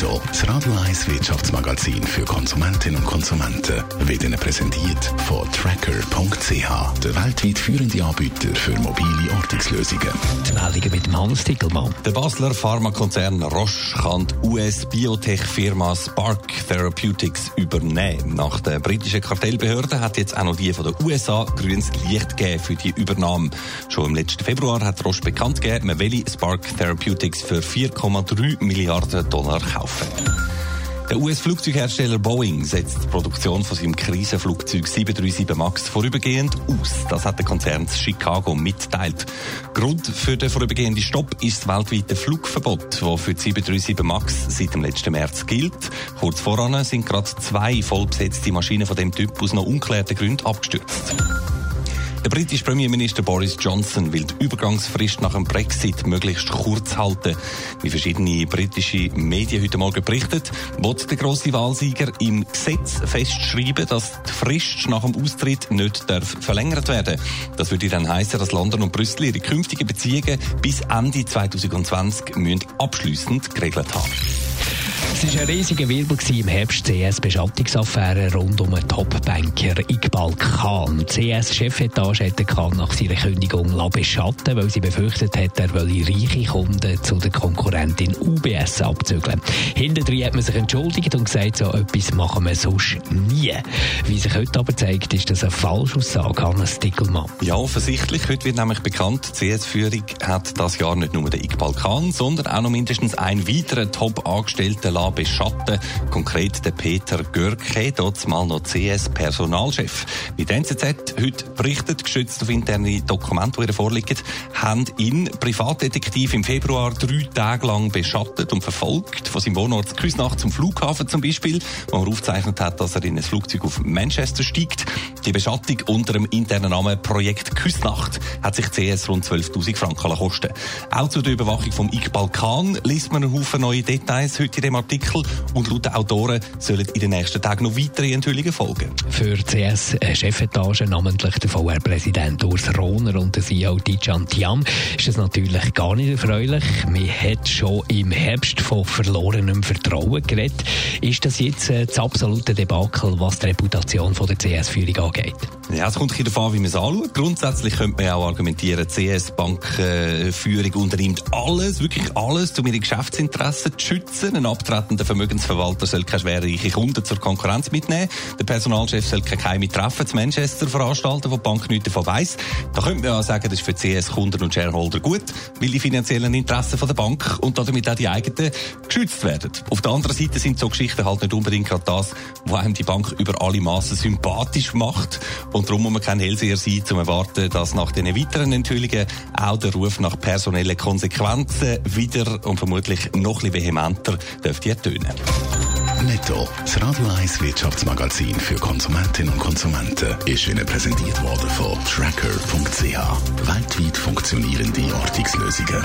Netto, das Radio 1 Wirtschaftsmagazin für Konsumentinnen und Konsumenten, wird Ihnen präsentiert von Tracker.ch, der weltweit führende Anbieter für mobile Ortungslösungen. Die Meldungen mit dem Hans Tickelmann. Der Basler Pharmakonzern Roche kann die US-Biotech-Firma Spark Therapeutics übernehmen. Nach der britischen Kartellbehörde hat jetzt auch noch die von den USA grünes Licht gegeben für die Übernahme. Schon im letzten Februar hat Roche bekannt gegeben, man will Spark Therapeutics für 4,3 Milliarden Dollar kaufen. Der US-Flugzeughersteller Boeing setzt die Produktion von seinem Krisenflugzeug 737 MAX vorübergehend aus. Das hat der Konzern Chicago mitteilt. Grund für den vorübergehenden Stopp ist das weltweite Flugverbot, das für die 737 MAX seit dem letzten März gilt. Kurz voran sind gerade zwei vollbesetzte Maschinen von dem Typ aus noch unklärten Gründen abgestürzt. Der britische Premierminister Boris Johnson will die Übergangsfrist nach dem Brexit möglichst kurz halten. Wie verschiedene britische Medien heute Morgen berichtet, wird der grosse Wahlsieger im Gesetz festschreiben, dass die Frist nach dem Austritt nicht darf verlängert werden. Das würde dann heißen, dass London und Brüssel ihre künftigen Beziehungen bis Ende 2020 müssen abschliessend geregelt haben. Es war ein riesiger Wirbel im Herbst CS-Beschattungsaffäre rund um den Top-Banker Iqbal Khan. Die CS-Chefetage hätte Khan nach seiner Kündigung beschatten weil sie befürchtet hat, er wolle reiche Kunden zu der Konkurrentin UBS abzügeln. Hinterdrein hat man sich entschuldigt und gesagt, so etwas machen wir sonst nie. Wie sich heute aber zeigt, ist das eine Falschaussage, Hannes Dickelmann. Ja, offensichtlich. Heute wird nämlich bekannt, die CS-Führung hat das Jahr nicht nur den Iqbal Khan, sondern auch noch mindestens einen weiteren Top-Angestellten beschatten Konkret der Peter Görke, dort mal noch CS-Personalchef. Die NZZ heute berichtet, gestützt auf interne Dokumente, die ihr vorliegen, haben ihn Privatdetektiv im Februar drei Tage lang beschattet und verfolgt, von seinem Wohnort Küsnacht zum Flughafen zum Beispiel, wo er aufgezeichnet hat, dass er in ein Flugzeug auf Manchester steigt. Die Beschattung unter dem internen Namen Projekt Küsnacht hat sich CS rund 12.000 Franken kosten. Auch zu der Überwachung vom Iqbal Khan liest man einen Haufen neue Details heute in dem Artikel. Und laut den Autoren sollen in den nächsten Tagen noch weitere Enthüllungen folgen. Für CS-Chefetage, namentlich der VR-Präsident Urs Rohner und der CEO Dijan Tiam, ist das natürlich gar nicht erfreulich. Man hat schon im Herbst von verlorenem Vertrauen geredet. Ist das jetzt äh, das absolute Debakel, was die Reputation von der CS-Führung angeht? Ja, es kommt darauf an, wie man es anschaut. Grundsätzlich könnte man auch argumentieren, die CS-Bank-Führung unternimmt alles, wirklich alles, um ihre Geschäftsinteressen zu schützen. Ein abtretender Vermögensverwalter soll keine schwerreichen Kunden zur Konkurrenz mitnehmen. Der Personalchef soll keine geheime Treffen zu Manchester veranstalten, wo die Bank nichts davon weiss. Da könnte man ja sagen, das ist für CS-Kunden und Shareholder gut, weil die finanziellen Interessen der Bank und damit auch die eigenen geschützt werden. Auf der anderen Seite sind so Geschichten halt nicht unbedingt gerade das, was einem die Bank über alle Massen sympathisch macht. Und darum muss man kein Hellseher sein, um erwarten, dass nach den weiteren Enthüllungen auch der Ruf nach personellen Konsequenzen wieder und vermutlich noch ein vehementer dürfte ertönen. Netto, das Radio 1 Wirtschaftsmagazin für Konsumentinnen und Konsumenten, ist Ihnen präsentiert worden von Tracker.ch. Weltweit funktionierende Ortungslösungen.